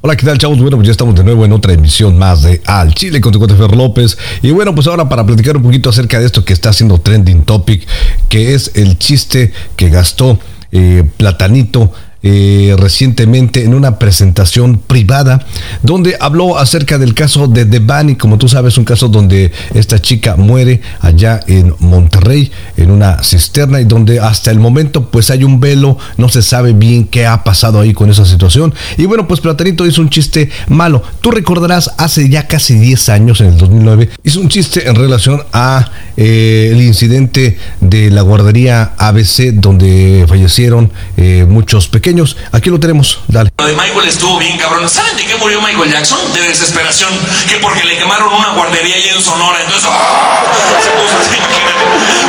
Hola, ¿qué tal, chavos? Bueno, pues ya estamos de nuevo en otra emisión más de Al Chile con tu Fer López. Y bueno, pues ahora para platicar un poquito acerca de esto que está haciendo trending topic, que es el chiste que gastó eh, Platanito eh, recientemente en una presentación privada donde habló acerca del caso de Devani, como tú sabes, un caso donde esta chica muere allá en Monterrey en una cisterna y donde hasta el momento pues hay un velo, no se sabe bien qué ha pasado ahí con esa situación. Y bueno, pues Platanito hizo un chiste malo. Tú recordarás hace ya casi 10 años, en el 2009, hizo un chiste en relación a eh, el incidente de la guardería ABC donde fallecieron eh, muchos pequeños Aquí lo tenemos, dale. Lo de Michael estuvo bien cabrón. ¿Saben de qué murió Michael Jackson? De desesperación. Que porque le quemaron una guardería allá en Sonora. Entonces, ¡ah! se puso así,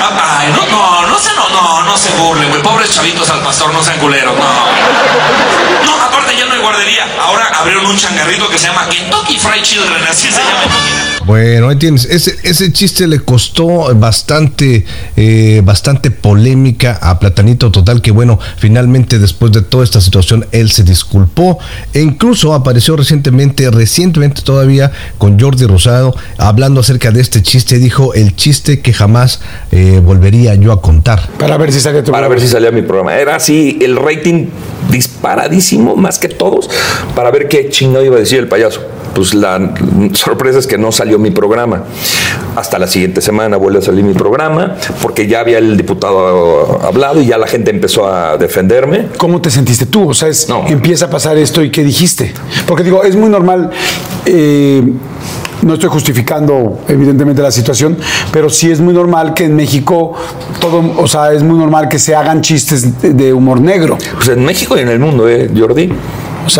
ah, Ay, no, no, no no, no, no se burlen, güey. Pobres chavitos al pastor, no sean culeros, no. No, aparte ya no hay guardería. Ahora abrieron un changarrito que se llama Kentucky Fried Children. Así se llama. Bueno, ahí tienes. Ese, ese chiste le costó bastante, eh, bastante polémica a Platanito Total, que bueno, finalmente después de toda esta situación él se disculpó e incluso apareció recientemente, recientemente todavía con Jordi Rosado hablando acerca de este chiste. Dijo el chiste que jamás eh, volvería yo a contar. Para ver si salía tu Para ver si salía mi programa. Era así, el rating disparadísimo, más que todos, para ver qué chingado iba a decir el payaso pues la sorpresa es que no salió mi programa. Hasta la siguiente semana vuelve a salir mi programa, porque ya había el diputado hablado y ya la gente empezó a defenderme. ¿Cómo te sentiste tú? O sea, es, empieza a pasar esto y ¿qué dijiste? Porque digo, es muy normal. Eh, no estoy justificando evidentemente la situación, pero sí es muy normal que en México todo, o sea, es muy normal que se hagan chistes de, humor negro. Pues en México y en el mundo, ¿eh, Jordi?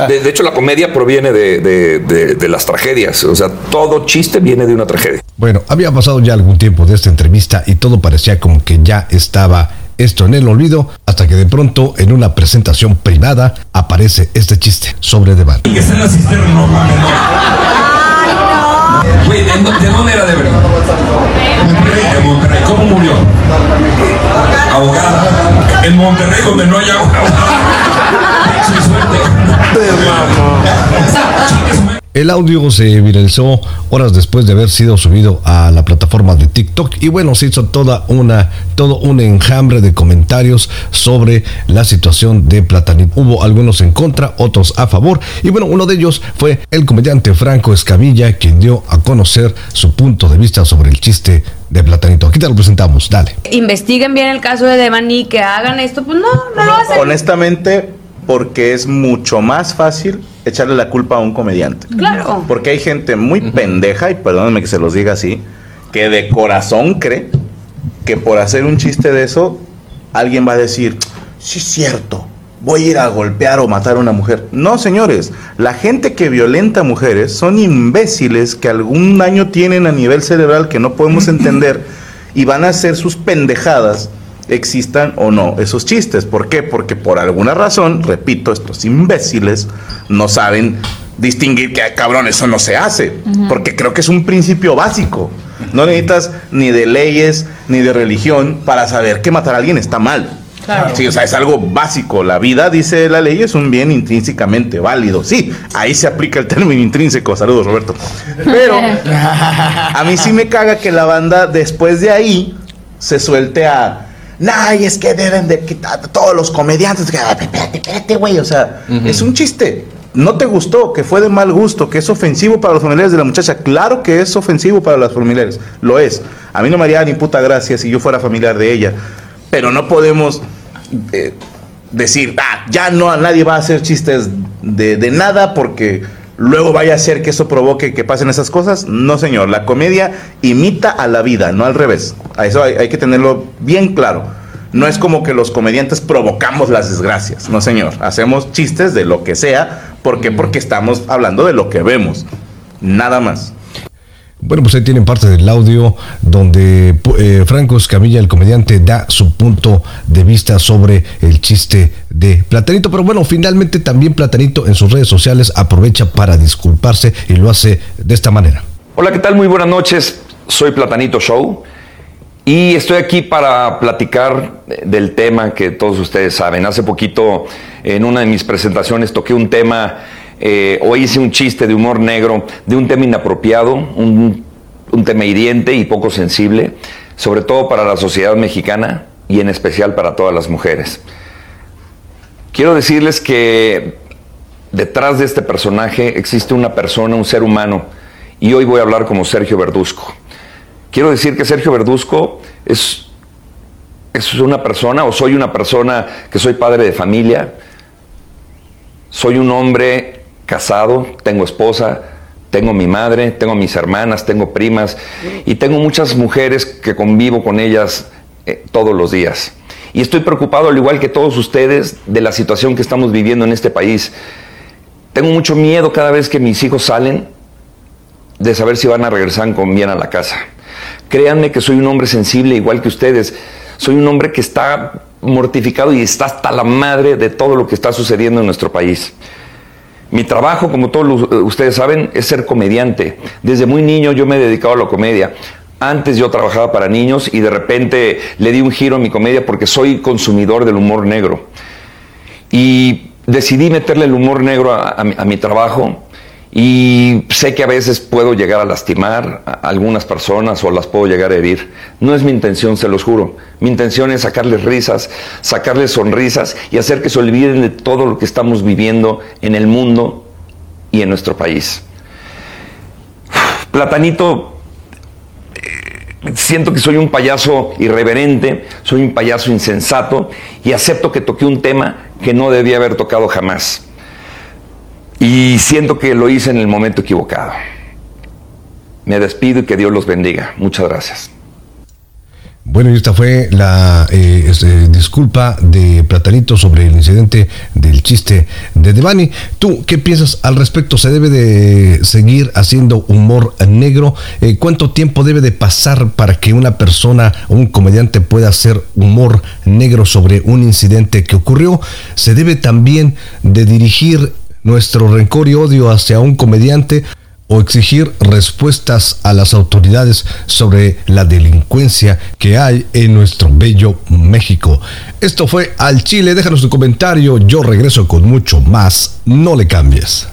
De, hecho, la comedia proviene de, las tragedias. O sea, todo chiste viene de una tragedia. Bueno, había pasado ya algún tiempo de esta entrevista y todo parecía como que ya estaba esto en el olvido hasta que de pronto en una presentación privada aparece este chiste sobre que está en la cisterna, no, Güey, ¿de, dónde era de verdad? De Monterrey. ¿Cómo murió? Ahogada. En Monterrey donde no hay agua. El audio se viralizó horas después de haber sido subido a la plataforma de TikTok y bueno, se hizo toda una, todo un enjambre de comentarios sobre la situación de Platanito. Hubo algunos en contra, otros a favor y bueno, uno de ellos fue el comediante Franco Escamilla quien dio a conocer su punto de vista sobre el chiste de Platanito. Aquí te lo presentamos, dale. Investiguen bien el caso de Devani, que hagan esto, pues no, no lo hacen. Honestamente, porque es mucho más fácil echarle la culpa a un comediante. Claro. Porque hay gente muy pendeja, y perdónenme que se los diga así, que de corazón cree que por hacer un chiste de eso, alguien va a decir, sí es cierto, voy a ir a golpear o matar a una mujer. No, señores, la gente que violenta a mujeres son imbéciles que algún daño tienen a nivel cerebral que no podemos entender y van a hacer sus pendejadas existan o no esos chistes. ¿Por qué? Porque por alguna razón, repito, estos imbéciles no saben distinguir que, cabrón, eso no se hace. Porque creo que es un principio básico. No necesitas ni de leyes ni de religión para saber que matar a alguien está mal. Sí, o sea, es algo básico. La vida, dice la ley, es un bien intrínsecamente válido. Sí, ahí se aplica el término intrínseco. Saludos, Roberto. Pero a mí sí me caga que la banda después de ahí se suelte a Nah, es que deben de quitar todos los comediantes. Espérate, espérate, güey. O sea, es un chiste. No te gustó, que fue de mal gusto, que es ofensivo para los familiares de la muchacha. Claro que es ofensivo para los familiares. Lo es. A mí no me haría ni puta gracia si yo fuera familiar de ella. Pero no podemos eh, decir, ah, ya no, nadie va a hacer chistes de, de nada porque luego vaya a ser que eso provoque que pasen esas cosas. No, señor, la comedia imita a la vida, no al revés. A eso hay, que tenerlo bien claro. No es como que los comediantes provocamos las desgracias, no, señor. Hacemos chistes de lo que sea. ¿Por qué? Porque estamos hablando de lo que vemos. Nada más. Bueno, pues ahí tienen parte del audio donde eh, Franco Escamilla, el comediante, da su punto de vista sobre el chiste de Platanito. Pero bueno, finalmente también Platanito en sus redes sociales aprovecha para disculparse y lo hace de esta manera. Hola, ¿qué tal? Muy buenas noches. Soy Platanito Show y estoy aquí para platicar del tema que todos ustedes saben. Hace poquito en una de mis presentaciones toqué un tema eh, o hice un chiste de humor negro de un tema inapropiado, un, tema hiriente y poco sensible, sobre todo para la sociedad mexicana y en especial para todas las mujeres. Quiero decirles que detrás de este personaje existe una persona, un ser humano, y hoy voy a hablar como Sergio Verduzco. Quiero decir que Sergio Verduzco es, es una persona, o soy una persona que soy padre de familia, soy un hombre casado, tengo esposa, tengo mi madre, tengo mis hermanas, tengo primas y tengo muchas mujeres que convivo con ellas eh, todos los días. Y estoy preocupado, al igual que todos ustedes, de la situación que estamos viviendo en este país. Tengo mucho miedo cada vez que mis hijos salen de saber si van a regresar con bien a la casa. Créanme que soy un hombre sensible, igual que ustedes. Soy un hombre que está mortificado y está hasta la madre de todo lo que está sucediendo en nuestro país. Mi trabajo, como todos ustedes saben, es ser comediante. Desde muy niño yo me he dedicado a la comedia. Antes yo trabajaba para niños y de repente le di un giro a mi comedia porque soy consumidor del humor negro. Y decidí meterle el humor negro a, mi, trabajo y sé que a veces puedo llegar a lastimar a algunas personas o las puedo llegar a herir. No es mi intención, se los juro. Mi intención es sacarles risas, sacarles sonrisas y hacer que se olviden de todo lo que estamos viviendo en el mundo y en nuestro país. Platanito siento que soy un payaso irreverente, soy un payaso insensato y acepto que toqué un tema que no debía haber tocado jamás. Y siento que lo hice en el momento equivocado. Me despido y que Dios los bendiga. Muchas gracias. Bueno, y esta fue la eh, este, disculpa de Platanito sobre el incidente del chiste de Devani. ¿Tú qué piensas al respecto? ¿Se debe de seguir haciendo humor negro? Eh, ¿Cuánto tiempo debe de pasar para que una persona o un comediante pueda hacer humor negro sobre un incidente que ocurrió? ¿Se debe también de dirigir nuestro rencor y odio hacia un comediante o exigir respuestas a las autoridades sobre la delincuencia que hay en nuestro bello México. Esto fue Al Chile, déjanos tu comentario, yo regreso con mucho más, no le cambies.